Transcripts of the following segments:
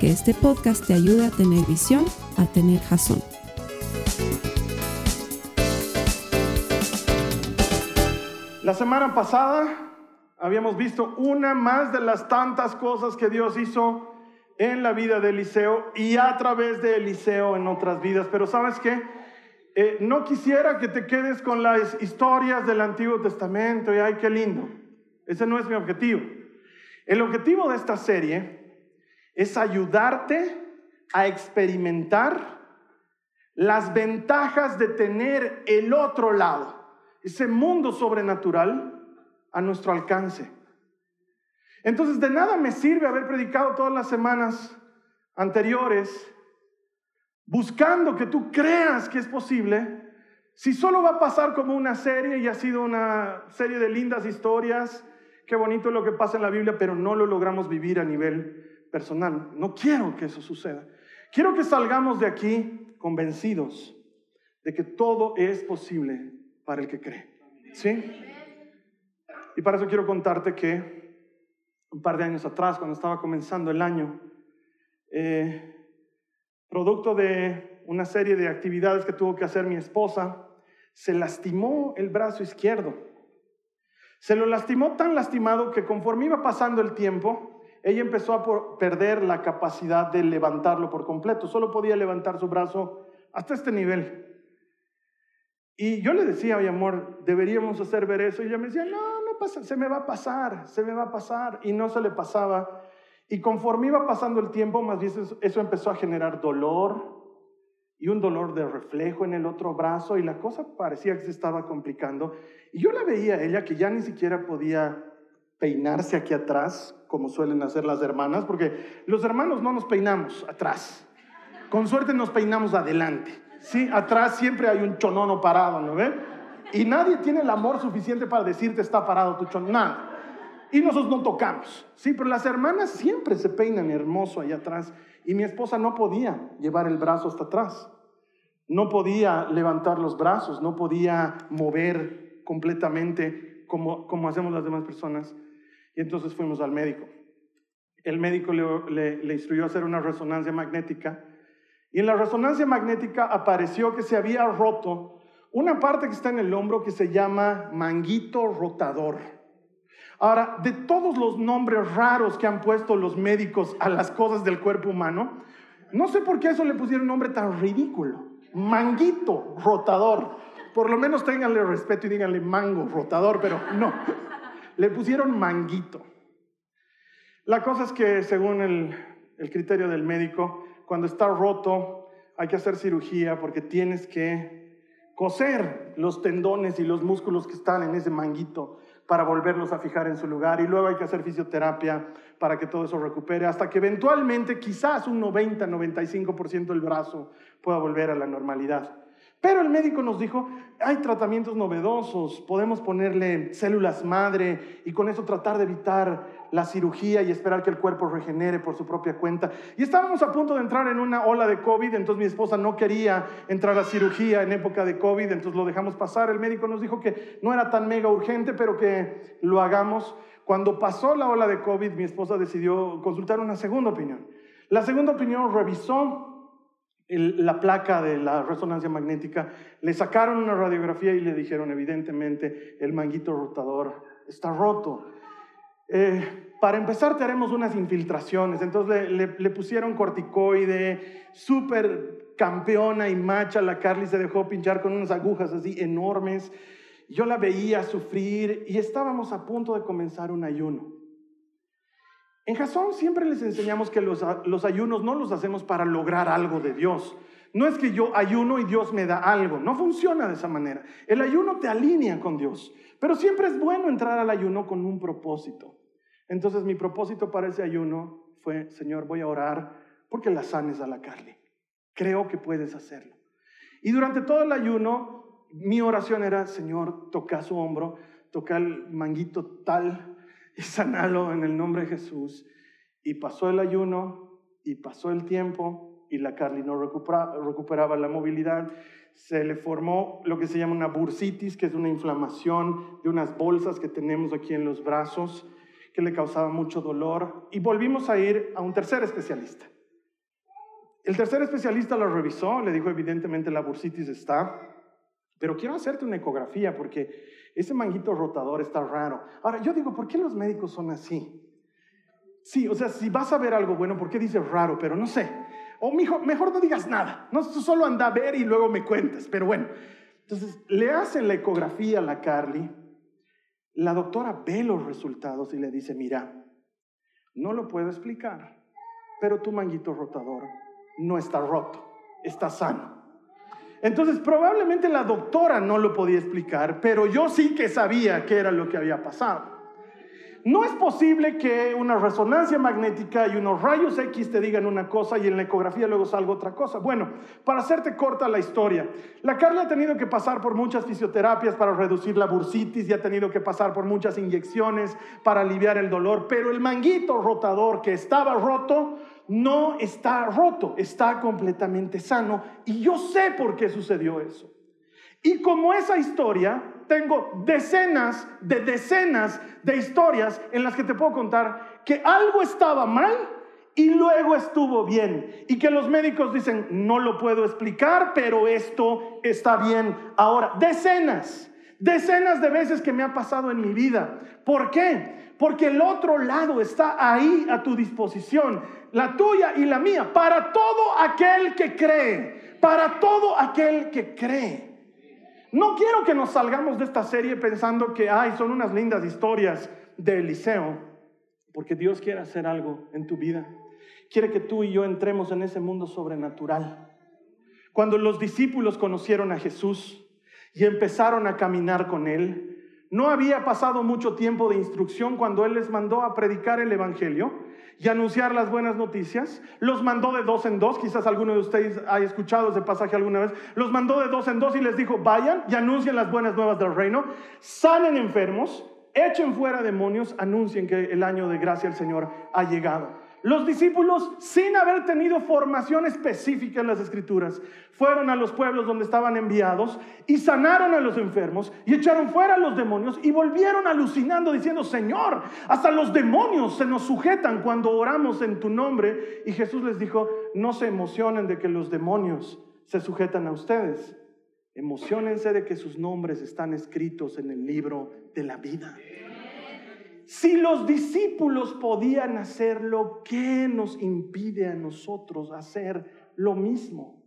que este podcast te ayude a tener visión, a tener jazón. La semana pasada habíamos visto una más de las tantas cosas que Dios hizo en la vida de Eliseo y a través de Eliseo en otras vidas. Pero sabes qué? Eh, no quisiera que te quedes con las historias del Antiguo Testamento y ay, qué lindo. Ese no es mi objetivo. El objetivo de esta serie es ayudarte a experimentar las ventajas de tener el otro lado, ese mundo sobrenatural a nuestro alcance. Entonces, de nada me sirve haber predicado todas las semanas anteriores buscando que tú creas que es posible, si solo va a pasar como una serie y ha sido una serie de lindas historias, qué bonito lo que pasa en la Biblia, pero no lo logramos vivir a nivel personal. No quiero que eso suceda. Quiero que salgamos de aquí convencidos de que todo es posible para el que cree. ¿Sí? Y para eso quiero contarte que un par de años atrás, cuando estaba comenzando el año, eh, producto de una serie de actividades que tuvo que hacer mi esposa, se lastimó el brazo izquierdo. Se lo lastimó tan lastimado que conforme iba pasando el tiempo, ella empezó a perder la capacidad de levantarlo por completo. Solo podía levantar su brazo hasta este nivel. Y yo le decía, oye amor, deberíamos hacer ver eso. Y ella me decía, no, no pasa, se me va a pasar, se me va a pasar. Y no se le pasaba. Y conforme iba pasando el tiempo, más bien eso empezó a generar dolor y un dolor de reflejo en el otro brazo y la cosa parecía que se estaba complicando. Y yo la veía ella que ya ni siquiera podía peinarse aquí atrás, como suelen hacer las hermanas, porque los hermanos no nos peinamos atrás. Con suerte nos peinamos adelante. Sí, atrás siempre hay un chonono parado, ¿no ven? Y nadie tiene el amor suficiente para decirte está parado tu chonono. Nada. Y nosotros no tocamos. Sí, pero las hermanas siempre se peinan hermoso allá atrás. Y mi esposa no podía llevar el brazo hasta atrás. No podía levantar los brazos, no podía mover completamente como, como hacemos las demás personas. Y entonces fuimos al médico. El médico le, le instruyó a hacer una resonancia magnética y en la resonancia magnética apareció que se había roto una parte que está en el hombro que se llama manguito rotador. Ahora, de todos los nombres raros que han puesto los médicos a las cosas del cuerpo humano, no sé por qué eso le pusieron un nombre tan ridículo. Manguito rotador. Por lo menos ténganle respeto y díganle mango rotador, pero no. Le pusieron manguito. La cosa es que según el, criterio del médico, cuando está roto, hay que hacer cirugía porque tienes que coser los tendones y los músculos que están en ese manguito para volverlos a fijar en su lugar y luego hay que hacer fisioterapia para que todo eso recupere hasta que eventualmente quizás un 90-95% del brazo pueda volver a la normalidad. Pero el médico nos dijo, hay tratamientos novedosos, podemos ponerle células madre y con eso tratar de evitar la cirugía y esperar que el cuerpo regenere por su propia cuenta. Y estábamos a punto de entrar en una ola de COVID, entonces mi esposa no quería entrar a cirugía en época de COVID, entonces lo dejamos pasar. El médico nos dijo que no era tan mega urgente, pero que lo hagamos. Cuando pasó la ola de COVID, mi esposa decidió consultar una segunda opinión. La segunda opinión revisó la placa de la resonancia magnética, le sacaron una radiografía y le dijeron, evidentemente, el manguito rotador está roto. Eh, para empezar, te haremos unas infiltraciones. Entonces le, pusieron corticoide, súper campeona y macha. La Carly se dejó pinchar con unas agujas así enormes. Yo la veía sufrir y estábamos a punto de comenzar un ayuno. En Jasón siempre les enseñamos que los, ayunos no los hacemos para lograr algo de Dios. No es que yo ayuno y Dios me da algo. No funciona de esa manera. El ayuno te alinea con Dios. Pero siempre es bueno entrar al ayuno con un propósito. Entonces mi propósito para ese ayuno fue, Señor, voy a orar porque la sanes a la Carly. Creo que puedes hacerlo. Y durante todo el ayuno, mi oración era, Señor, toca su hombro, toca el manguito tal y sanalo en el nombre de Jesús. Y pasó el ayuno y pasó el tiempo y la Carly no recuperaba la movilidad se le formó lo que se llama una bursitis, que es una inflamación de unas bolsas que tenemos aquí en los brazos, que le causaba mucho dolor. Y volvimos a ir a un tercer especialista. El tercer especialista lo revisó, le dijo evidentemente la bursitis está, pero quiero hacerte una ecografía porque ese manguito rotador está raro. Ahora, yo digo, ¿por qué los médicos son así? Sí, o sea, si vas a ver algo bueno, ¿por qué dices raro? Pero no sé. O mejor no digas nada, no solo anda a ver y luego me cuentas, pero bueno. Entonces le hacen la ecografía a la Carly, la doctora ve los resultados y le dice, mira, no lo puedo explicar, pero tu manguito rotador no está roto, está sano. Entonces probablemente la doctora no lo podía explicar, pero yo sí que sabía qué era lo que había pasado. No es posible que una resonancia magnética y unos rayos X te digan una cosa y en la ecografía luego salga otra cosa. Bueno, para hacerte corta la historia, la Carla ha tenido que pasar por muchas fisioterapias para reducir la bursitis y ha tenido que pasar por muchas inyecciones para aliviar el dolor, pero el manguito rotador que estaba roto no está roto, está completamente sano y yo sé por qué sucedió eso. Y como esa historia, tengo decenas de decenas de historias en las que te puedo contar que algo estaba mal y luego estuvo bien. Y que los médicos dicen, no lo puedo explicar, pero esto está bien. Ahora, decenas, decenas de veces que me ha pasado en mi vida. ¿Por qué? Porque el otro lado está ahí a tu disposición, la tuya y la mía, para todo aquel que cree, para todo aquel que cree. No quiero que nos salgamos de esta serie pensando que, ay, son unas lindas historias de Eliseo, porque Dios quiere hacer algo en tu vida. Quiere que tú y yo entremos en ese mundo sobrenatural. Cuando los discípulos conocieron a Jesús y empezaron a caminar con Él, no había pasado mucho tiempo de instrucción cuando Él les mandó a predicar el Evangelio y anunciar las buenas noticias. Los mandó de dos en dos, quizás alguno de ustedes haya escuchado ese pasaje alguna vez. Los mandó de dos en dos y les dijo, vayan y anuncien las buenas nuevas del reino, sanen enfermos, echen fuera demonios, anuncien que el año de gracia del Señor ha llegado. Los discípulos, sin haber tenido formación específica en las escrituras, fueron a los pueblos donde estaban enviados y sanaron a los enfermos y echaron fuera a los demonios y volvieron alucinando diciendo, Señor, hasta los demonios se nos sujetan cuando oramos en tu nombre. Y Jesús les dijo, no se emocionen de que los demonios se sujetan a ustedes. Emocionense de que sus nombres están escritos en el libro de la vida. Si los discípulos podían hacerlo, ¿qué nos impide a nosotros hacer lo mismo?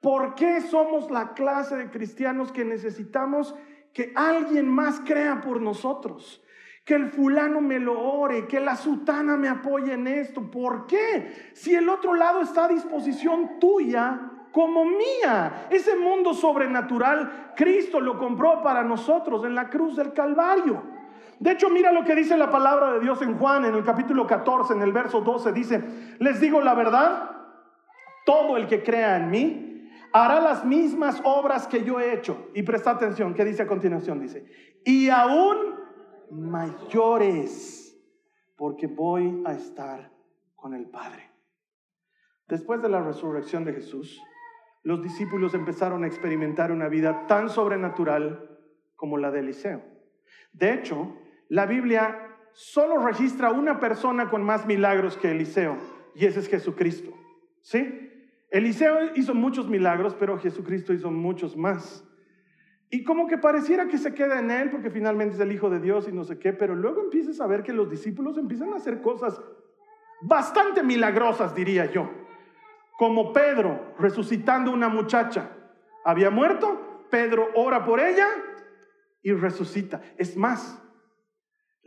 ¿Por qué somos la clase de cristianos que necesitamos que alguien más crea por nosotros? Que el fulano me lo ore, que la sutana me apoye en esto. ¿Por qué? Si el otro lado está a disposición tuya como mía. Ese mundo sobrenatural, Cristo lo compró para nosotros en la cruz del Calvario. De hecho, mira lo que dice la palabra de Dios en Juan, en el capítulo 14, en el verso 12, dice, les digo la verdad, todo el que crea en mí hará las mismas obras que yo he hecho. Y presta atención, ¿qué dice a continuación? Dice, y aún mayores, porque voy a estar con el Padre. Después de la resurrección de Jesús, los discípulos empezaron a experimentar una vida tan sobrenatural como la de Eliseo. De hecho, la Biblia solo registra una persona con más milagros que Eliseo, y ese es Jesucristo. ¿Sí? Eliseo hizo muchos milagros, pero Jesucristo hizo muchos más. Y como que pareciera que se queda en él porque finalmente es el Hijo de Dios y no sé qué, pero luego empiezas a ver que los discípulos empiezan a hacer cosas bastante milagrosas, diría yo. Como Pedro resucitando una muchacha. Había muerto, Pedro ora por ella y resucita. Es más,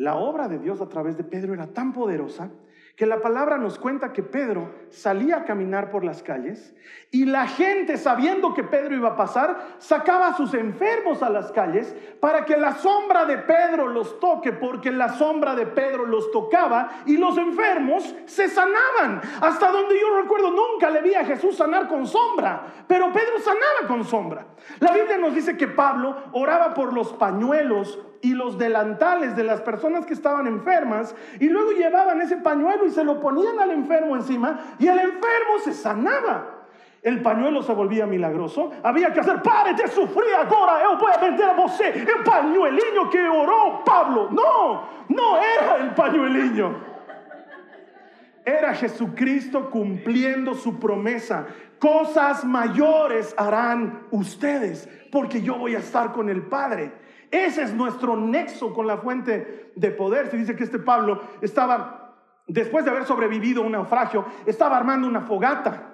la obra de Dios a través de Pedro era tan poderosa que la palabra nos cuenta que Pedro salía a caminar por las calles y la gente, sabiendo que Pedro iba a pasar, sacaba a sus enfermos a las calles para que la sombra de Pedro los toque, porque la sombra de Pedro los tocaba y los enfermos se sanaban. Hasta donde yo recuerdo, nunca le vi a Jesús sanar con sombra, pero Pedro sanaba con sombra. La Biblia nos dice que Pablo oraba por los pañuelos y los delantales de las personas que estaban enfermas y luego llevaban ese pañuelo y se lo ponían al enfermo encima y el enfermo se sanaba. El pañuelo se volvía milagroso. Había que hacer, pare de sufrir ahora, yo voy a vender a usted el pañuelinho que oró Pablo. No, no era el pañuelinho. Era Jesucristo cumpliendo su promesa. Cosas mayores harán ustedes porque yo voy a estar con el Padre. Ese es nuestro nexo con la fuente de poder. Se dice que este Pablo estaba, después de haber sobrevivido a un naufragio, estaba armando una fogata.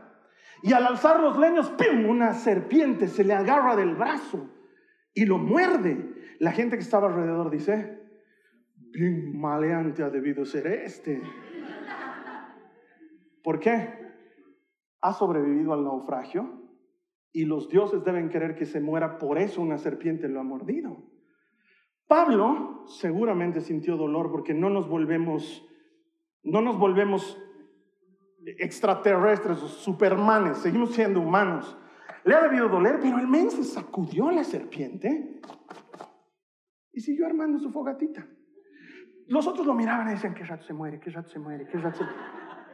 Y al alzar los leños, ¡pum! Una serpiente se le agarra del brazo y lo muerde. La gente que estaba alrededor dice, bien maleante ha debido ser este. ¿Por qué? Ha sobrevivido al naufragio y los dioses deben querer que se muera, por eso una serpiente lo ha mordido. Pablo seguramente sintió dolor porque no nos volvemos, no nos volvemos extraterrestres o supermanes, seguimos siendo humanos. Le ha debido doler, pero el men se sacudió la serpiente y siguió armando su fogatita. Los otros lo miraban y decían, ¿qué rato se muere? ¿Qué rato se muere? ¿Qué rato se...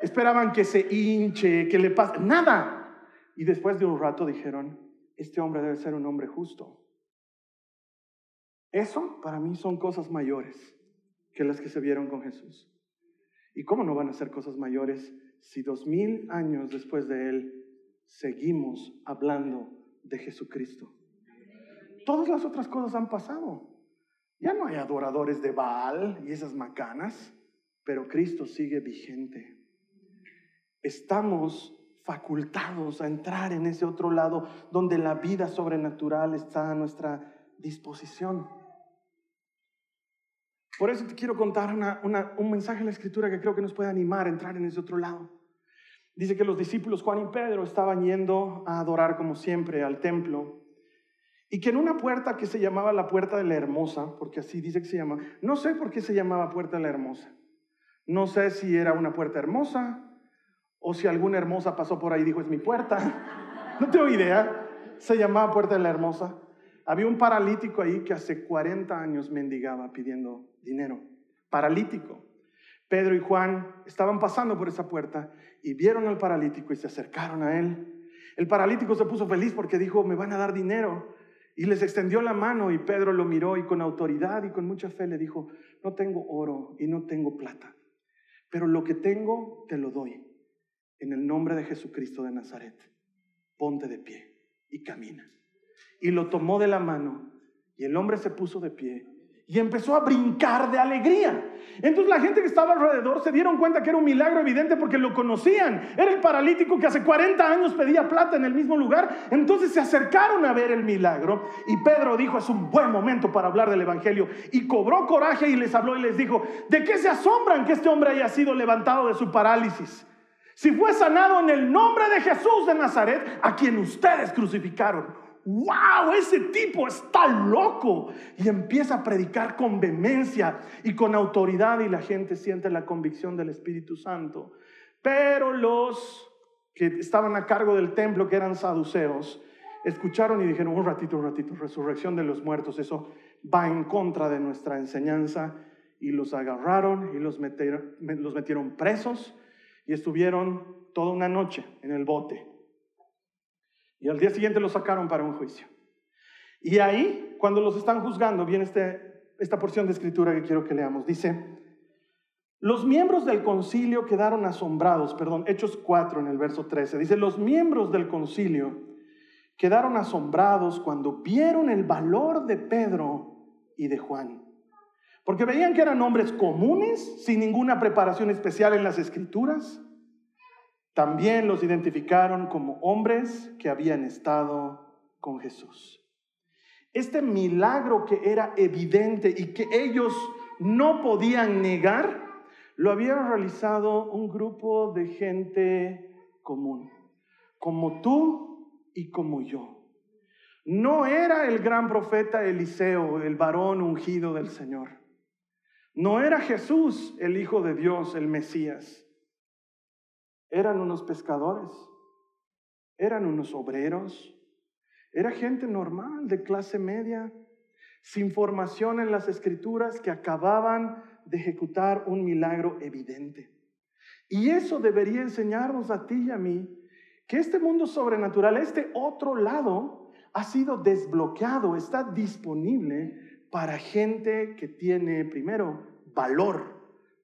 Esperaban que se hinche, que le pase. Nada. Y después de un rato dijeron, este hombre debe ser un hombre justo. Eso para mí son cosas mayores que las que se vieron con Jesús. ¿Y cómo no van a ser cosas mayores si dos mil años después de Él seguimos hablando de Jesucristo? Todas las otras cosas han pasado. Ya no hay adoradores de Baal y esas macanas, pero Cristo sigue vigente. Estamos facultados a entrar en ese otro lado donde la vida sobrenatural está a nuestra disposición. Por eso te quiero contar un mensaje en la escritura que creo que nos puede animar a entrar en ese otro lado. Dice que los discípulos Juan y Pedro estaban yendo a adorar como siempre al templo y que en una puerta que se llamaba la puerta de la hermosa, porque así dice que se llama, no sé por qué se llamaba puerta de la hermosa. No sé si era una puerta hermosa o si alguna hermosa pasó por ahí y dijo es mi puerta. No tengo idea. Se llamaba puerta de la hermosa. Había un paralítico ahí que hace 40 años mendigaba pidiendo dinero. Paralítico. Pedro y Juan estaban pasando por esa puerta y vieron al paralítico y se acercaron a él. El paralítico se puso feliz porque dijo, me van a dar dinero. Y les extendió la mano y Pedro lo miró y con autoridad y con mucha fe le dijo, no tengo oro y no tengo plata, pero lo que tengo te lo doy. En el nombre de Jesucristo de Nazaret, ponte de pie y camina y lo tomó de la mano. Y el hombre se puso de pie y empezó a brincar de alegría. Entonces la gente que estaba alrededor se dieron cuenta que era un milagro evidente porque lo conocían. Era el paralítico que hace 40 años pedía plata en el mismo lugar. Entonces se acercaron a ver el milagro y Pedro dijo, es un buen momento para hablar del Evangelio. Y cobró coraje y les habló y les dijo, ¿de qué se asombran que este hombre haya sido levantado de su parálisis? Si fue sanado en el nombre de Jesús de Nazaret, a quien ustedes crucificaron wow, ese tipo está loco. Y empieza a predicar con vehemencia y con autoridad y la gente siente la convicción del Espíritu Santo. Pero los que estaban a cargo del templo, que eran saduceos, escucharon y dijeron, un ratito, un ratito, resurrección de los muertos, eso va en contra de nuestra enseñanza. Y los agarraron y los metieron, los metieron presos y estuvieron toda una noche en el bote. Y al día siguiente los sacaron para un juicio. Y ahí, cuando los están juzgando, viene este, esta porción de escritura que quiero que leamos. Dice, los miembros del concilio quedaron asombrados, perdón, Hechos 4 en el verso 13. Dice, los miembros del concilio quedaron asombrados cuando vieron el valor de Pedro y de Juan. Porque veían que eran hombres comunes, sin ninguna preparación especial en las escrituras también los identificaron como hombres que habían estado con Jesús. Este milagro que era evidente y que ellos no podían negar, lo había realizado un grupo de gente común, como tú y como yo. No era el gran profeta Eliseo, el varón ungido del Señor. No era Jesús, el Hijo de Dios, el Mesías. Eran unos pescadores, eran unos obreros, era gente normal, de clase media, sin formación en las escrituras, que acababan de ejecutar un milagro evidente. Y eso debería enseñarnos a ti y a mí que este mundo sobrenatural, este otro lado, ha sido desbloqueado, está disponible para gente que tiene primero valor.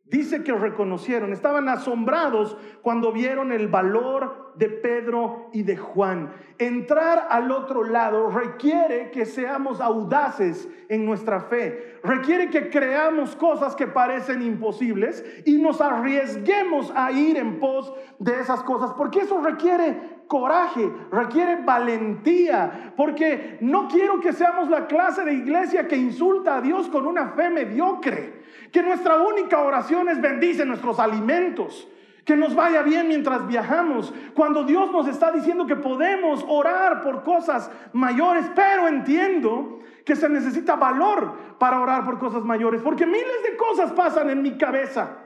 Dice que reconocieron, estaban asombrados cuando vieron el valor de Pedro y de Juan. Entrar al otro lado requiere que seamos audaces en nuestra fe, requiere que creamos cosas que parecen imposibles y nos arriesguemos a ir en pos de esas cosas, porque eso requiere coraje, requiere valentía, porque no quiero que seamos la clase de iglesia que insulta a Dios con una fe mediocre, que nuestra única oración es bendice nuestros alimentos. Que nos vaya bien mientras viajamos, cuando Dios nos está diciendo que podemos orar por cosas mayores, pero entiendo que se necesita valor para orar por cosas mayores, porque miles de cosas pasan en mi cabeza.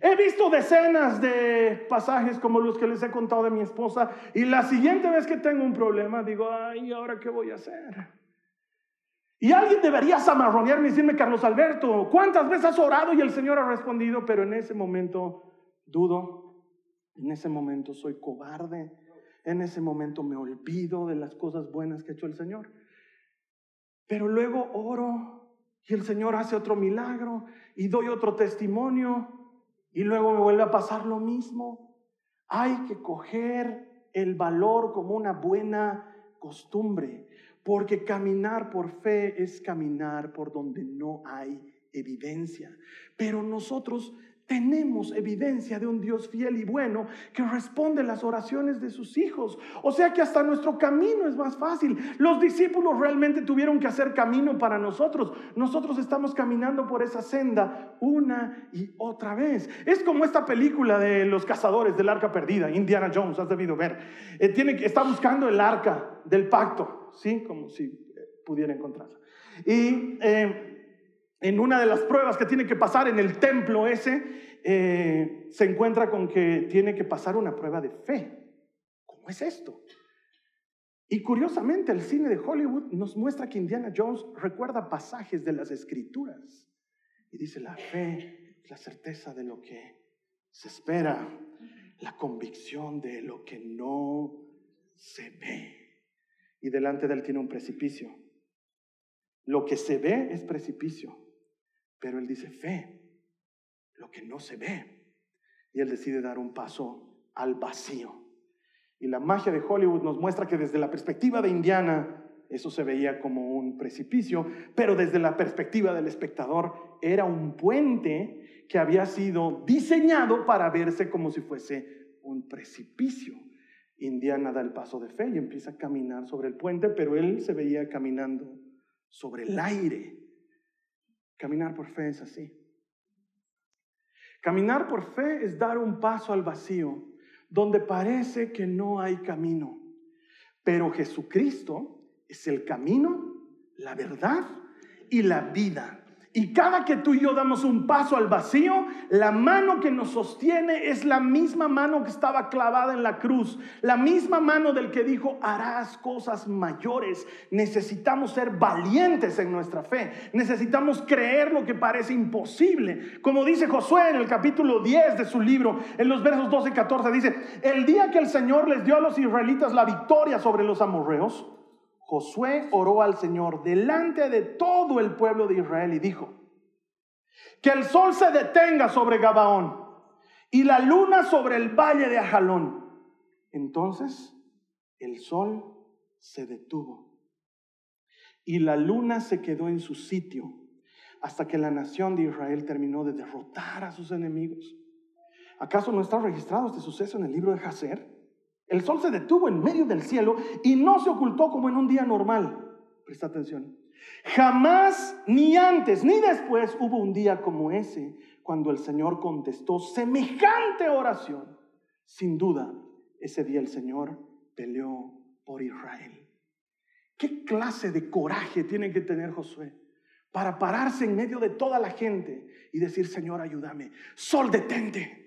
He visto decenas de pasajes como los que les he contado de mi esposa y la siguiente vez que tengo un problema digo, ay, ¿ahora qué voy a hacer? Y alguien debería zamarronearme y decirme, Carlos Alberto, ¿cuántas veces has orado y el Señor ha respondido? Pero en ese momento dudo, en ese momento soy cobarde, en ese momento me olvido de las cosas buenas que ha hecho el Señor. Pero luego oro y el Señor hace otro milagro y doy otro testimonio y luego me vuelve a pasar lo mismo. Hay que coger el valor como una buena costumbre, porque caminar por fe es caminar por donde no hay evidencia. Pero nosotros tenemos evidencia de un Dios fiel y bueno que responde las oraciones de sus hijos. O sea que hasta nuestro camino es más fácil. Los discípulos realmente tuvieron que hacer camino para nosotros. Nosotros estamos caminando por esa senda una y otra vez. Es como esta película de los cazadores del arca perdida, Indiana Jones, has debido ver. Eh, tiene, está buscando el arca del pacto, ¿sí? Como si eh, pudiera encontrarla. Y... Eh, en una de las pruebas que tiene que pasar en el templo ese, eh, se encuentra con que tiene que pasar una prueba de fe. ¿Cómo es esto? Y curiosamente el cine de Hollywood nos muestra que Indiana Jones recuerda pasajes de las escrituras y dice, la fe la certeza de lo que se espera, la convicción de lo que no se ve. Y delante de él tiene un precipicio. Lo que se ve es precipicio, pero él dice fe, lo que no se ve. Y él decide dar un paso al vacío. Y la magia de Hollywood nos muestra que desde la perspectiva de Indiana, eso se veía como un precipicio, pero desde la perspectiva del espectador era un puente que había sido diseñado para verse como si fuese un precipicio. Indiana da el paso de fe y empieza a caminar sobre el puente, pero él se veía caminando sobre el aire. Caminar por fe es así. Caminar por fe es dar un paso al vacío, donde parece que no hay camino. Pero Jesucristo es el camino, la verdad y la vida. Y cada que tú y yo damos un paso al vacío, la mano que nos sostiene es la misma mano que estaba clavada en la cruz, la misma mano del que dijo, harás cosas mayores. Necesitamos ser valientes en nuestra fe, necesitamos creer lo que parece imposible. Como dice Josué en el capítulo 10 de su libro, en los versos 12 y 14, dice, el día que el Señor les dio a los israelitas la victoria sobre los amorreos, Josué oró al Señor delante de todo el pueblo de Israel y dijo, que el sol se detenga sobre Gabaón y la luna sobre el valle de Ajalón. Entonces el sol se detuvo y la luna se quedó en su sitio hasta que la nación de Israel terminó de derrotar a sus enemigos. ¿Acaso no está registrado este suceso en el libro de Jacer? El sol se detuvo en medio del cielo y no se ocultó como en un día normal. Presta atención. Jamás, ni antes, ni después hubo un día como ese, cuando el Señor contestó semejante oración. Sin duda, ese día el Señor peleó por Israel. ¿Qué clase de coraje tiene que tener Josué para pararse en medio de toda la gente y decir, Señor, ayúdame, sol detente?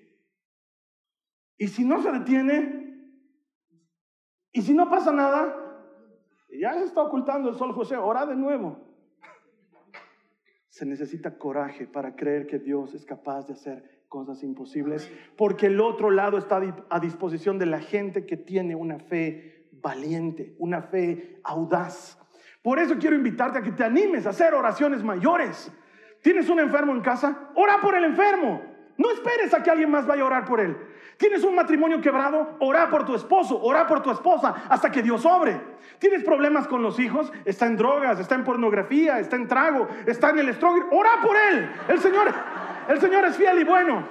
Y si no se detiene, y si no pasa nada, ya se está ocultando el sol José, ora de nuevo. Se necesita coraje para creer que Dios es capaz de hacer cosas imposibles, porque el otro lado está a disposición de la gente que tiene una fe valiente, una fe audaz. Por eso quiero invitarte a que te animes a hacer oraciones mayores. ¿Tienes un enfermo en casa? Ora por el enfermo. No esperes a que alguien más vaya a orar por él. ¿Tienes un matrimonio quebrado? Ora por tu esposo, ora por tu esposa hasta que Dios obre. ¿Tienes problemas con los hijos? Está en drogas, está en pornografía, está en trago, está en el stronger. Ora por él. El Señor, el Señor es fiel y bueno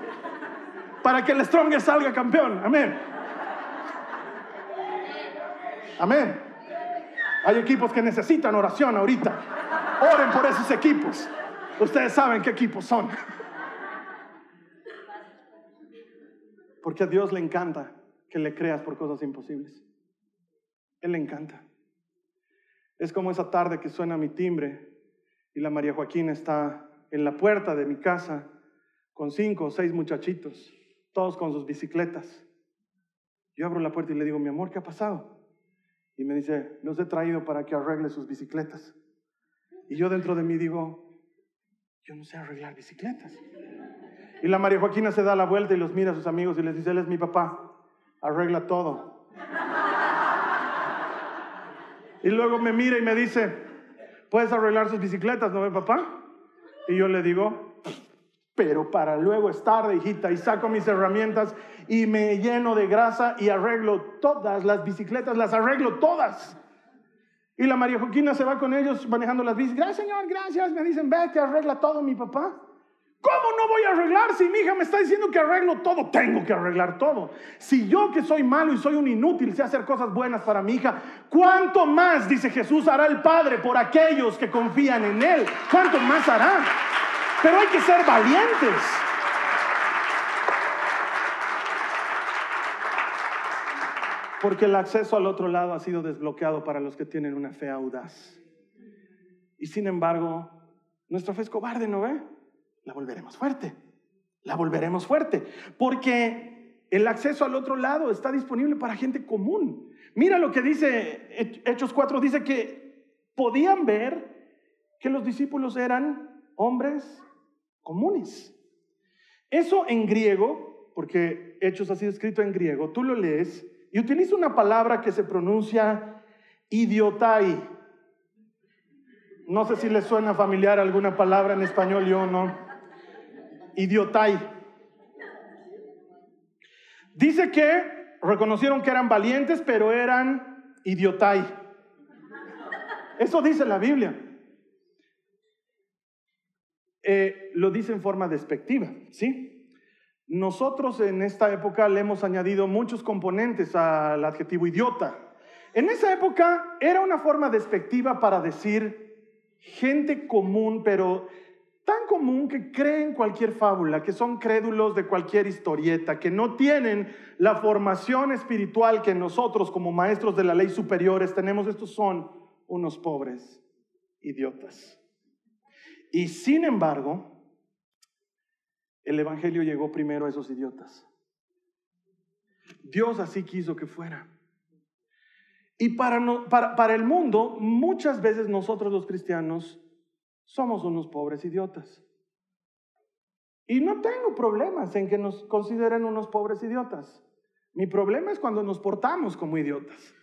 para que el stronger salga campeón. Amén. Amén. Hay equipos que necesitan oración ahorita. Oren por esos equipos. Ustedes saben qué equipos son. Porque a Dios le encanta que le creas por cosas imposibles. Él le encanta. Es como esa tarde que suena mi timbre y la María Joaquina está en la puerta de mi casa con cinco o seis muchachitos, todos con sus bicicletas. Yo abro la puerta y le digo, mi amor, ¿qué ha pasado? Y me dice, los he traído para que arregle sus bicicletas. Y yo dentro de mí digo, yo no sé arreglar bicicletas. Y la María Joaquina se da la vuelta y los mira a sus amigos y les dice, él es mi papá, arregla todo. Y luego me mira y me dice, ¿puedes arreglar sus bicicletas, no ve papá? Y yo le digo, pero para luego es tarde, hijita, y saco mis herramientas y me lleno de grasa y arreglo todas las bicicletas, las arreglo todas. Y la María Joaquina se va con ellos manejando las bicis. Gracias, Señor, gracias. Me dicen, ve que arregla todo mi papá. ¿Cómo no voy a arreglar si mi hija me está diciendo que arreglo todo? Tengo que arreglar todo. Si yo que soy malo y soy un inútil sé hacer cosas buenas para mi hija, ¿cuánto más, dice Jesús, hará el Padre por aquellos que confían en Él? ¿Cuánto más hará? Pero hay que ser valientes. Porque el acceso al otro lado ha sido desbloqueado para los que tienen una fe audaz. Y sin embargo, nuestra fe es cobarde, ¿no ve? La volveremos fuerte. La volveremos fuerte. Porque el acceso al otro lado está disponible para gente común. Mira lo que dice Hechos 4. Dice que podían ver que los discípulos eran hombres comunes. Eso en griego, porque Hechos ha sido escrito en griego, tú lo lees y utiliza una palabra que se pronuncia idiotai. No sé si le suena familiar alguna palabra en español, yo no. Idiotai. Dice que reconocieron que eran valientes, pero eran idiotai. Eso dice la Biblia. Eh, lo dice en forma despectiva, ¿sí? Nosotros en esta época le hemos añadido muchos componentes al adjetivo idiota. En esa época era una forma despectiva para decir gente común, pero tan común que creen cualquier fábula, que son crédulos de cualquier historieta, que no tienen la formación espiritual que nosotros como maestros de la ley superiores tenemos. Estos son unos pobres idiotas. Y sin embargo, el Evangelio llegó primero a esos idiotas. Dios así quiso que fuera. Y para, para, el mundo, muchas veces nosotros los cristianos somos unos pobres idiotas. Y no tengo problemas en que nos consideren unos pobres idiotas. Mi problema es cuando nos portamos como idiotas.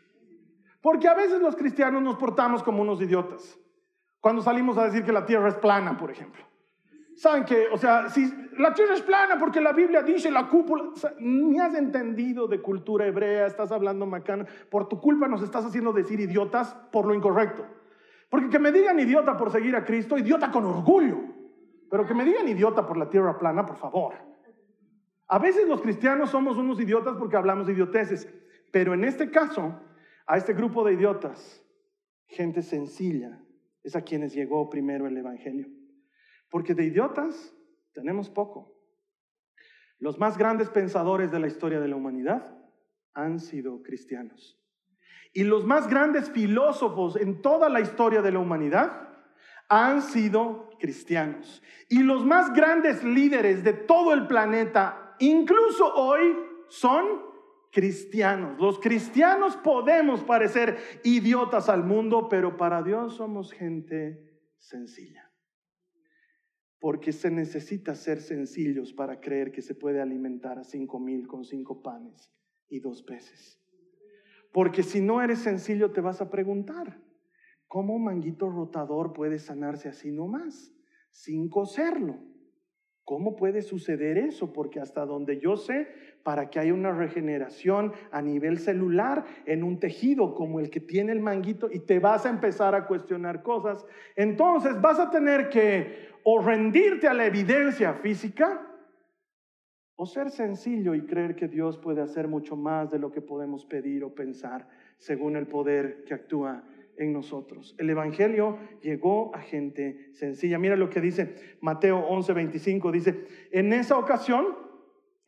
Porque a veces los cristianos nos portamos como unos idiotas. Cuando salimos a decir que la tierra es plana, por ejemplo. Saben que, o sea, si la tierra es plana porque la Biblia dice la cúpula, ni has entendido de cultura hebrea, estás hablando macana, por tu culpa nos estás haciendo decir idiotas por lo incorrecto. Porque que me digan idiota por seguir a Cristo, idiota con orgullo, pero que me digan idiota por la tierra plana, por favor. A veces los cristianos somos unos idiotas porque hablamos de idioteces, pero en este caso, a este grupo de idiotas, gente sencilla, es a quienes llegó primero el Evangelio. Porque de idiotas tenemos poco. Los más grandes pensadores de la historia de la humanidad han sido cristianos. Y los más grandes filósofos en toda la historia de la humanidad han sido cristianos. Y los más grandes líderes de todo el planeta, incluso hoy, son cristianos. Los cristianos podemos parecer idiotas al mundo, pero para Dios somos gente sencilla. Porque se necesita ser sencillos para creer que se puede alimentar a cinco mil con cinco panes y dos peces. Porque si no eres sencillo te vas a preguntar, ¿cómo un manguito rotador puede sanarse así nomás, sin coserlo? ¿Cómo puede suceder eso? Porque hasta donde yo sé, para que haya una regeneración a nivel celular en un tejido como el que tiene el manguito y te vas a empezar a cuestionar cosas, entonces vas a tener que o rendirte a la evidencia física o ser sencillo y creer que Dios puede hacer mucho más de lo que podemos pedir o pensar según el poder que actúa en nosotros. El Evangelio llegó a gente sencilla. Mira lo que dice Mateo 11:25. Dice, en esa ocasión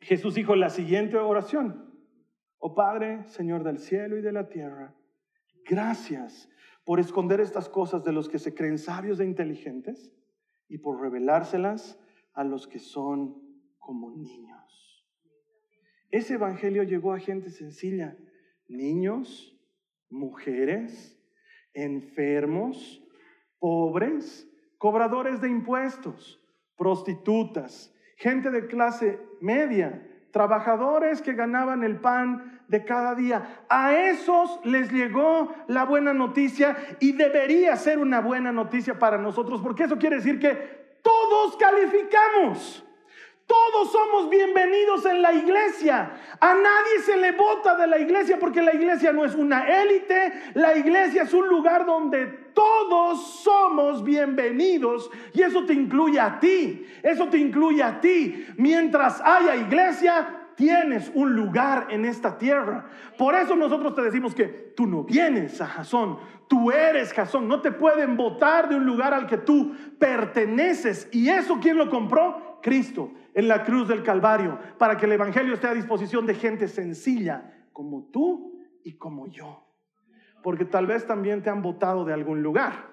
Jesús dijo la siguiente oración. Oh Padre, Señor del cielo y de la tierra, gracias por esconder estas cosas de los que se creen sabios e inteligentes y por revelárselas a los que son como niños. Ese Evangelio llegó a gente sencilla, niños, mujeres, enfermos, pobres, cobradores de impuestos, prostitutas, gente de clase media, trabajadores que ganaban el pan de cada día. A esos les llegó la buena noticia y debería ser una buena noticia para nosotros, porque eso quiere decir que todos calificamos. Todos somos bienvenidos en la iglesia. A nadie se le vota de la iglesia porque la iglesia no es una élite. La iglesia es un lugar donde todos somos bienvenidos y eso te incluye a ti. Eso te incluye a ti. Mientras haya iglesia, tienes un lugar en esta tierra. Por eso nosotros te decimos que tú no vienes a Jasón, tú eres Jasón. No te pueden votar de un lugar al que tú perteneces. ¿Y eso quién lo compró? Cristo en la cruz del Calvario, para que el Evangelio esté a disposición de gente sencilla como tú y como yo. Porque tal vez también te han votado de algún lugar.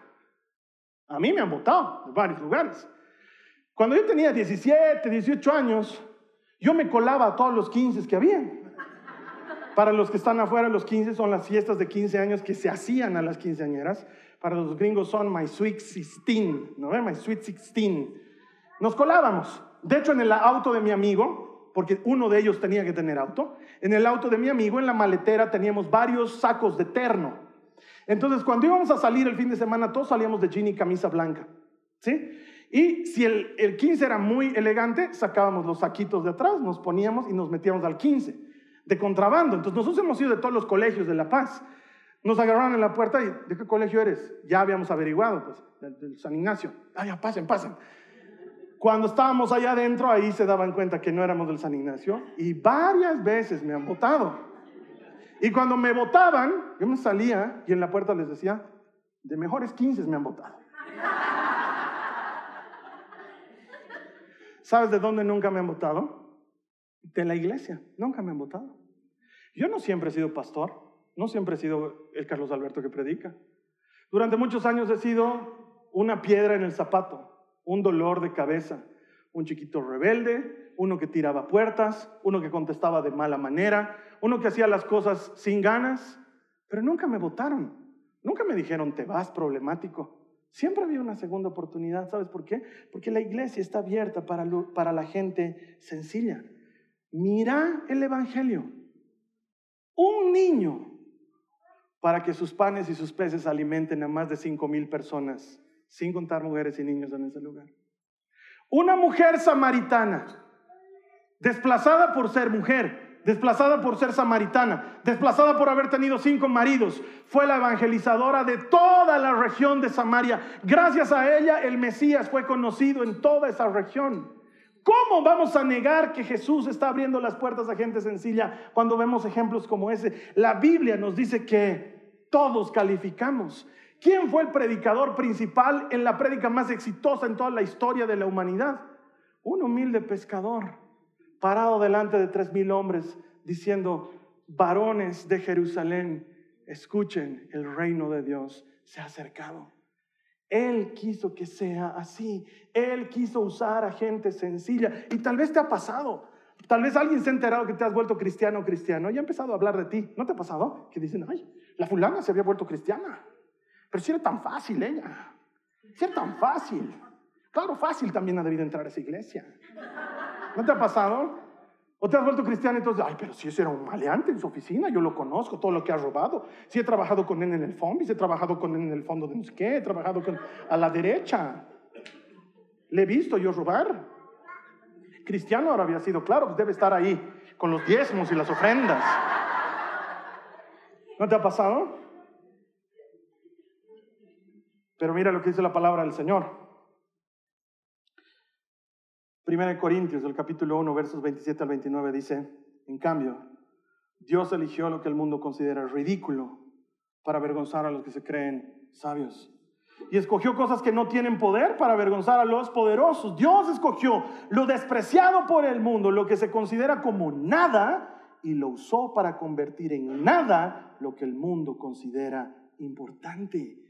A mí me han votado de varios lugares. Cuando yo tenía 17, 18 años, yo me colaba a todos los 15 que había. Para los que están afuera, los 15 son las fiestas de 15 años que se hacían a las quinceañeras. Para los gringos son My Sweet 16, ¿no? My Sweet 16. Nos colábamos. De hecho, en el auto de mi amigo, porque uno de ellos tenía que tener auto, en el auto de mi amigo, en la maletera, teníamos varios sacos de terno. Entonces, cuando íbamos a salir el fin de semana, todos salíamos de jean y camisa blanca. ¿Sí? Y si el, el 15 era muy elegante, sacábamos los saquitos de atrás, nos poníamos y nos metíamos al 15 de contrabando. Entonces, nosotros hemos ido de todos los colegios de La Paz. Nos agarraron en la puerta y, ¿de qué colegio eres? Ya habíamos averiguado, pues, del, San Ignacio. Ah, ya, pasen, pasen. Cuando estábamos allá adentro, ahí se daban cuenta que no éramos del San Ignacio y varias veces me han votado. Y cuando me votaban, yo me salía y en la puerta les decía, de mejores 15 me han votado. ¿Sabes de dónde nunca me han votado? De la iglesia, nunca me han votado. Yo no siempre he sido pastor, no siempre he sido el Carlos Alberto que predica. Durante muchos años he sido una piedra en el zapato un dolor de cabeza, un chiquito rebelde, uno que tiraba puertas, uno que contestaba de mala manera, uno que hacía las cosas sin ganas, pero nunca me votaron, nunca me dijeron te vas problemático. Siempre había una segunda oportunidad, ¿sabes por qué? Porque la iglesia está abierta para, para la gente sencilla. Mira el Evangelio. Un niño para que sus panes y sus peces alimenten a más de cinco mil personas sin contar mujeres y niños en ese lugar. Una mujer samaritana, desplazada por ser mujer, desplazada por ser samaritana, desplazada por haber tenido cinco maridos, fue la evangelizadora de toda la región de Samaria. Gracias a ella el Mesías fue conocido en toda esa región. ¿Cómo vamos a negar que Jesús está abriendo las puertas a gente sencilla cuando vemos ejemplos como ese? La Biblia nos dice que todos calificamos ¿Quién fue el predicador principal en la prédica más exitosa en toda la historia de la humanidad? Un humilde pescador, parado delante de tres mil hombres, diciendo, varones de Jerusalén, escuchen, el reino de Dios se ha acercado. Él quiso que sea así. Él quiso usar a gente sencilla. Y tal vez te ha pasado. Tal vez alguien se ha enterado que te has vuelto cristiano o cristiano y ha empezado a hablar de ti. ¿No te ha pasado? Que dicen, ay, la fulana se había vuelto cristiana. Pero si era tan fácil ella. Si era tan fácil. Claro, fácil también ha debido entrar a esa iglesia. ¿No te ha pasado? ¿O te has vuelto cristiano entonces, ay, pero si ese era un maleante en su oficina, yo lo conozco, todo lo que ha robado. Si he trabajado con él en el FOMBIS, he trabajado con él en el fondo de no he trabajado con, a la derecha. Le he visto yo robar. Cristiano ahora había sido, claro, pues debe estar ahí con los diezmos y las ofrendas. ¿No te ha pasado? Pero mira lo que dice la palabra del Señor. Primera de Corintios, el capítulo 1, versos 27 al 29 dice, en cambio, Dios eligió lo que el mundo considera ridículo para avergonzar a los que se creen sabios. Y escogió cosas que no tienen poder para avergonzar a los poderosos. Dios escogió lo despreciado por el mundo, lo que se considera como nada, y lo usó para convertir en nada lo que el mundo considera importante.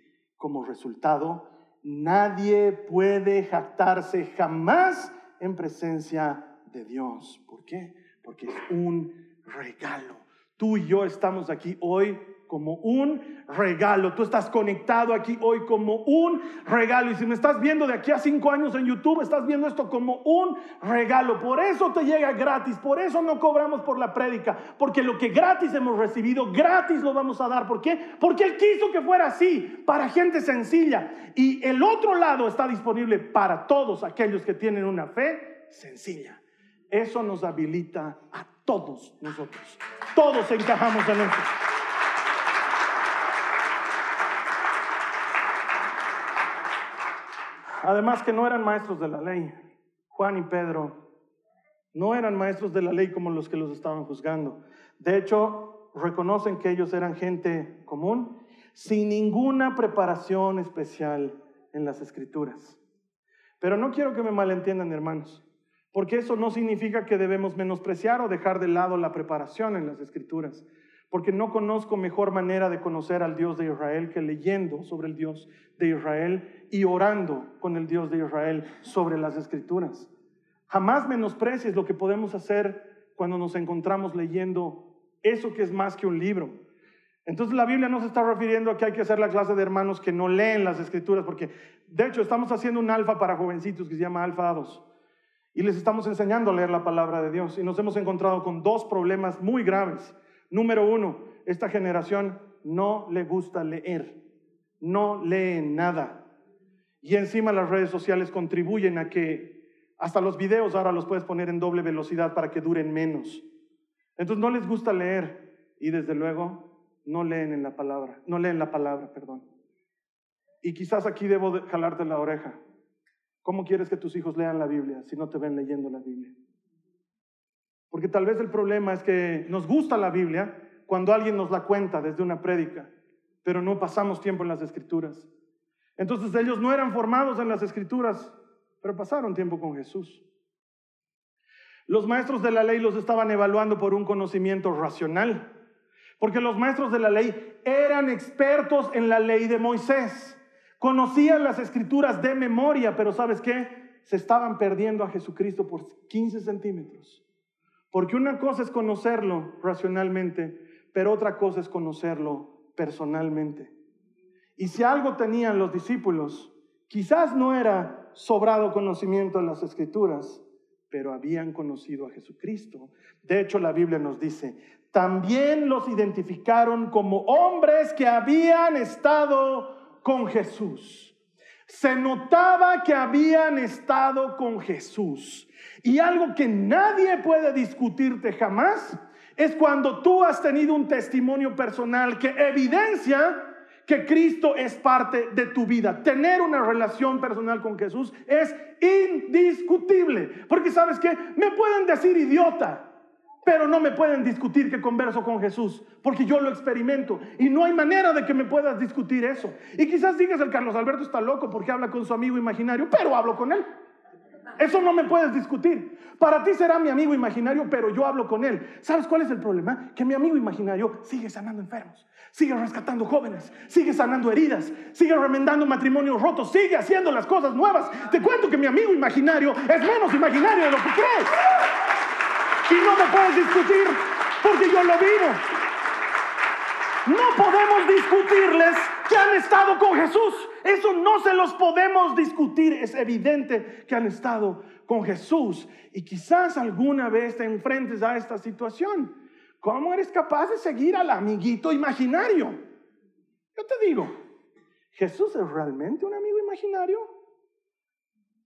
Como resultado, nadie puede jactarse jamás en presencia de Dios. ¿Por qué? Porque es un regalo. Tú y yo estamos aquí hoy como un regalo. Tú estás conectado aquí hoy como un regalo. Y si me estás viendo de aquí a cinco años en YouTube, estás viendo esto como un regalo. Por eso te llega gratis. Por eso no cobramos por la prédica. Porque lo que gratis hemos recibido, gratis lo vamos a dar. ¿Por qué? Porque Él quiso que fuera así, para gente sencilla. Y el otro lado está disponible para todos aquellos que tienen una fe sencilla. Eso nos habilita a todos nosotros. Todos encajamos en eso. Además que no eran maestros de la ley. Juan y Pedro no eran maestros de la ley como los que los estaban juzgando. De hecho, reconocen que ellos eran gente común, sin ninguna preparación especial en las escrituras. Pero no quiero que me malentiendan, hermanos, porque eso no significa que debemos menospreciar o dejar de lado la preparación en las escrituras porque no conozco mejor manera de conocer al Dios de Israel que leyendo sobre el Dios de Israel y orando con el Dios de Israel sobre las escrituras. Jamás menosprecies lo que podemos hacer cuando nos encontramos leyendo eso que es más que un libro. Entonces la Biblia no se está refiriendo a que hay que hacer la clase de hermanos que no leen las escrituras, porque de hecho estamos haciendo un alfa para jovencitos que se llama Alfa 2. Y les estamos enseñando a leer la palabra de Dios. Y nos hemos encontrado con dos problemas muy graves. Número uno, esta generación no le gusta leer, no lee nada. Y encima las redes sociales contribuyen a que hasta los videos ahora los puedes poner en doble velocidad para que duren menos. Entonces no les gusta leer y desde luego no leen en la palabra, no leen la palabra, perdón. Y quizás aquí debo jalarte la oreja. ¿Cómo quieres que tus hijos lean la Biblia si no te ven leyendo la Biblia? Porque tal vez el problema es que nos gusta la Biblia cuando alguien nos la cuenta desde una prédica, pero no pasamos tiempo en las escrituras. Entonces ellos no eran formados en las escrituras, pero pasaron tiempo con Jesús. Los maestros de la ley los estaban evaluando por un conocimiento racional, porque los maestros de la ley eran expertos en la ley de Moisés, conocían las escrituras de memoria, pero ¿sabes qué? Se estaban perdiendo a Jesucristo por 15 centímetros. Porque una cosa es conocerlo racionalmente, pero otra cosa es conocerlo personalmente. Y si algo tenían los discípulos, quizás no era sobrado conocimiento en las escrituras, pero habían conocido a Jesucristo. De hecho, la Biblia nos dice, también los identificaron como hombres que habían estado con Jesús. Se notaba que habían estado con Jesús. Y algo que nadie puede discutirte jamás es cuando tú has tenido un testimonio personal que evidencia que Cristo es parte de tu vida. Tener una relación personal con Jesús es indiscutible. Porque sabes que me pueden decir idiota, pero no me pueden discutir que converso con Jesús, porque yo lo experimento y no hay manera de que me puedas discutir eso. Y quizás digas, el Carlos Alberto está loco porque habla con su amigo imaginario, pero hablo con él. Eso no me puedes discutir. Para ti será mi amigo imaginario, pero yo hablo con él. ¿Sabes cuál es el problema? Que mi amigo imaginario sigue sanando enfermos, sigue rescatando jóvenes, sigue sanando heridas, sigue remendando matrimonios rotos, sigue haciendo las cosas nuevas. Te cuento que mi amigo imaginario es menos imaginario de lo que crees. Y no me puedes discutir porque yo lo vivo. No podemos discutirles que han estado con Jesús. Eso no se los podemos discutir. Es evidente que han estado con Jesús. Y quizás alguna vez te enfrentes a esta situación. ¿Cómo eres capaz de seguir al amiguito imaginario? Yo te digo, ¿Jesús es realmente un amigo imaginario?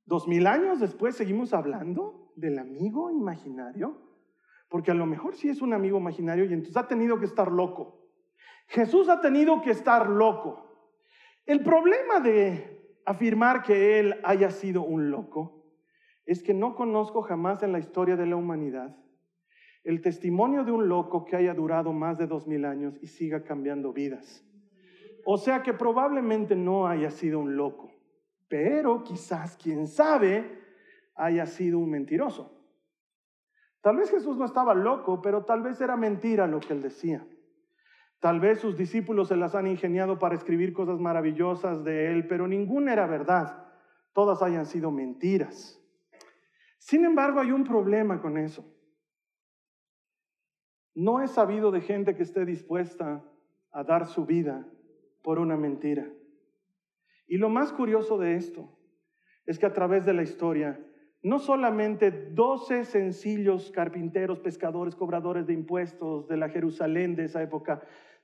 Dos mil años después seguimos hablando del amigo imaginario. Porque a lo mejor sí es un amigo imaginario y entonces ha tenido que estar loco. Jesús ha tenido que estar loco. El problema de afirmar que Él haya sido un loco es que no conozco jamás en la historia de la humanidad el testimonio de un loco que haya durado más de dos mil años y siga cambiando vidas. O sea que probablemente no haya sido un loco, pero quizás, quién sabe, haya sido un mentiroso. Tal vez Jesús no estaba loco, pero tal vez era mentira lo que él decía. Tal vez sus discípulos se las han ingeniado para escribir cosas maravillosas de él, pero ninguna era verdad. Todas hayan sido mentiras. Sin embargo, hay un problema con eso. No he sabido de gente que esté dispuesta a dar su vida por una mentira. Y lo más curioso de esto es que a través de la historia, no solamente doce sencillos carpinteros, pescadores, cobradores de impuestos de la Jerusalén de esa época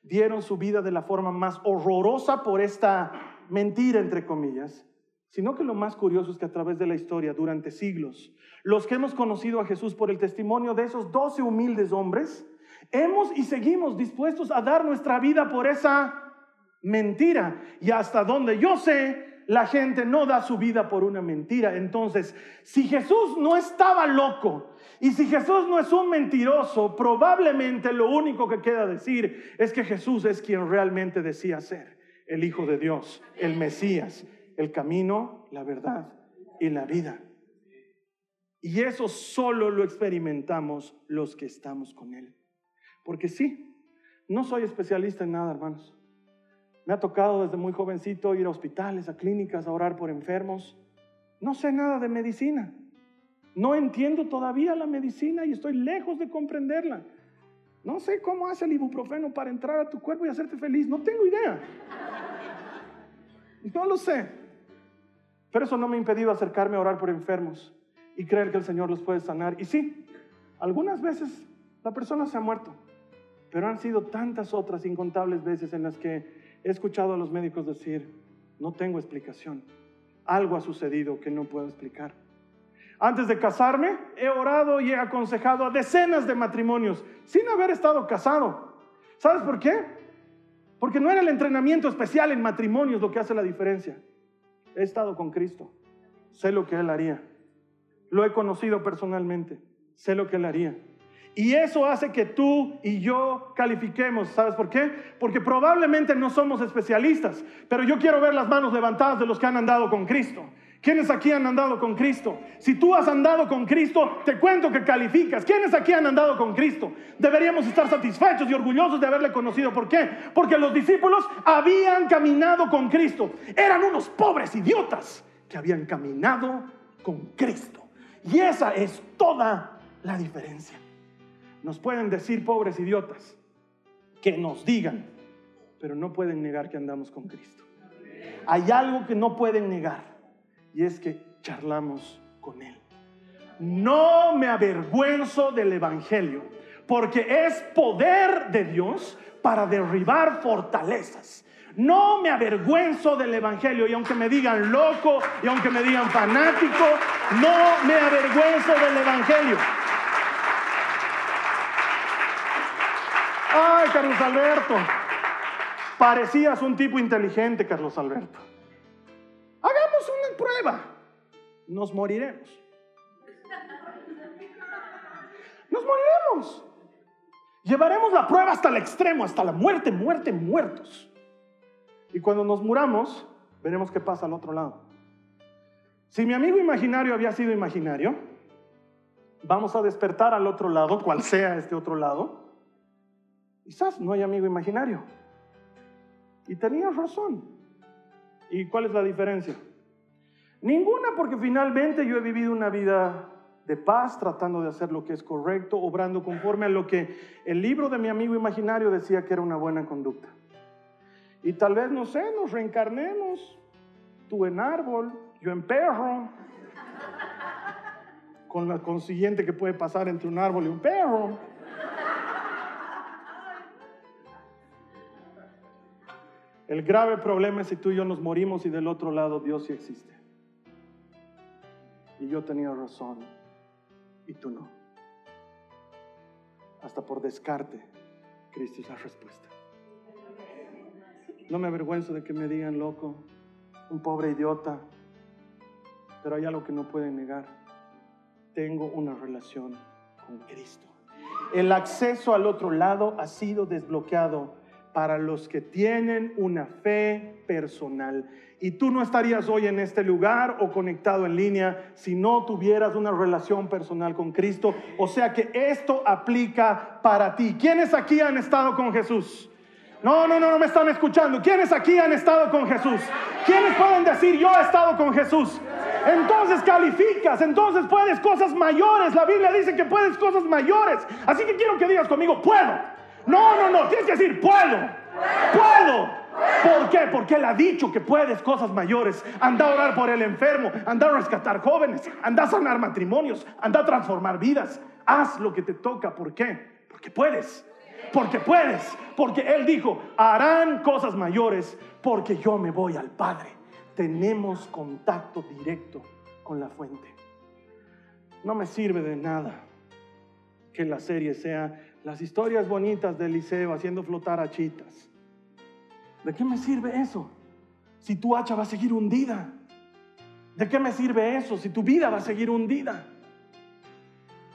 dieron su vida de la forma más horrorosa por esta mentira, entre comillas, sino que lo más curioso es que a través de la historia, durante siglos, los que hemos conocido a Jesús por el testimonio de esos doce humildes hombres, hemos y seguimos dispuestos a dar nuestra vida por esa mentira. Y hasta donde yo sé, la gente no da su vida por una mentira. Entonces, si Jesús no estaba loco y si Jesús no es un mentiroso, probablemente lo único que queda decir es que Jesús es quien realmente decía ser el Hijo de Dios, el Mesías, el camino, la verdad y la vida. Y eso solo lo experimentamos los que estamos con Él. Porque sí, no soy especialista en nada, hermanos. Me ha tocado desde muy jovencito ir a hospitales, a clínicas, a orar por enfermos. No sé nada de medicina. No entiendo todavía la medicina y estoy lejos de comprenderla. No sé cómo hace el ibuprofeno para entrar a tu cuerpo y hacerte feliz. No tengo idea. No lo sé. Pero eso no me ha impedido acercarme a orar por enfermos y creer que el Señor los puede sanar. Y sí, algunas veces la persona se ha muerto, pero han sido tantas otras incontables veces en las que He escuchado a los médicos decir, no tengo explicación. Algo ha sucedido que no puedo explicar. Antes de casarme, he orado y he aconsejado a decenas de matrimonios sin haber estado casado. ¿Sabes por qué? Porque no era el entrenamiento especial en matrimonios lo que hace la diferencia. He estado con Cristo. Sé lo que Él haría. Lo he conocido personalmente. Sé lo que Él haría. Y eso hace que tú y yo califiquemos. ¿Sabes por qué? Porque probablemente no somos especialistas, pero yo quiero ver las manos levantadas de los que han andado con Cristo. ¿Quiénes aquí han andado con Cristo? Si tú has andado con Cristo, te cuento que calificas. ¿Quiénes aquí han andado con Cristo? Deberíamos estar satisfechos y orgullosos de haberle conocido. ¿Por qué? Porque los discípulos habían caminado con Cristo. Eran unos pobres idiotas que habían caminado con Cristo. Y esa es toda la diferencia. Nos pueden decir pobres idiotas, que nos digan, pero no pueden negar que andamos con Cristo. Hay algo que no pueden negar y es que charlamos con Él. No me avergüenzo del Evangelio, porque es poder de Dios para derribar fortalezas. No me avergüenzo del Evangelio y aunque me digan loco y aunque me digan fanático, no me avergüenzo del Evangelio. Ay, Carlos Alberto. Parecías un tipo inteligente, Carlos Alberto. Hagamos una prueba. Nos moriremos. Nos moriremos. Llevaremos la prueba hasta el extremo, hasta la muerte, muerte, muertos. Y cuando nos muramos, veremos qué pasa al otro lado. Si mi amigo imaginario había sido imaginario, vamos a despertar al otro lado, cual sea este otro lado. Quizás no hay amigo imaginario. Y tenías razón. ¿Y cuál es la diferencia? Ninguna, porque finalmente yo he vivido una vida de paz, tratando de hacer lo que es correcto, obrando conforme a lo que el libro de mi amigo imaginario decía que era una buena conducta. Y tal vez, no sé, nos reencarnemos, tú en árbol, yo en perro, con la consiguiente que puede pasar entre un árbol y un perro. El grave problema es si tú y yo nos morimos y del otro lado Dios sí existe. Y yo tenía razón y tú no. Hasta por descarte, Cristo es la respuesta. No me avergüenzo de que me digan loco, un pobre idiota, pero hay algo que no pueden negar. Tengo una relación con Cristo. El acceso al otro lado ha sido desbloqueado para los que tienen una fe personal. Y tú no estarías hoy en este lugar o conectado en línea si no tuvieras una relación personal con Cristo. O sea que esto aplica para ti. ¿Quiénes aquí han estado con Jesús? No, no, no, no me están escuchando. ¿Quiénes aquí han estado con Jesús? ¿Quiénes pueden decir yo he estado con Jesús? Entonces calificas, entonces puedes cosas mayores. La Biblia dice que puedes cosas mayores. Así que quiero que digas conmigo, puedo. No, no, no, tienes que decir, puedo, puedo. ¿Por qué? Porque Él ha dicho que puedes cosas mayores. Anda a orar por el enfermo, anda a rescatar jóvenes, anda a sanar matrimonios, anda a transformar vidas. Haz lo que te toca. ¿Por qué? Porque puedes. Porque puedes. Porque Él dijo, harán cosas mayores porque yo me voy al Padre. Tenemos contacto directo con la fuente. No me sirve de nada que la serie sea las historias bonitas de Eliseo haciendo flotar hachitas. ¿De qué me sirve eso? Si tu hacha va a seguir hundida. ¿De qué me sirve eso si tu vida va a seguir hundida?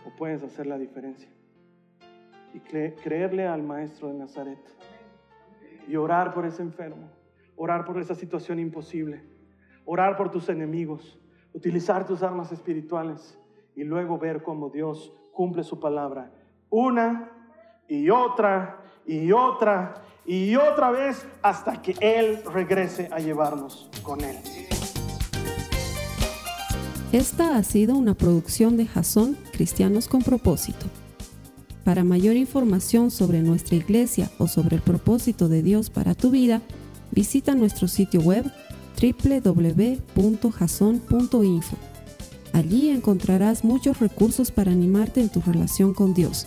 O puedes hacer la diferencia y creerle al maestro de Nazaret y orar por ese enfermo, orar por esa situación imposible, orar por tus enemigos, utilizar tus armas espirituales y luego ver cómo Dios cumple su palabra una y otra y otra y otra vez hasta que Él regrese a llevarnos con Él. Esta ha sido una producción de Jason Cristianos con propósito. Para mayor información sobre nuestra iglesia o sobre el propósito de Dios para tu vida, visita nuestro sitio web www.jason.info. Allí encontrarás muchos recursos para animarte en tu relación con Dios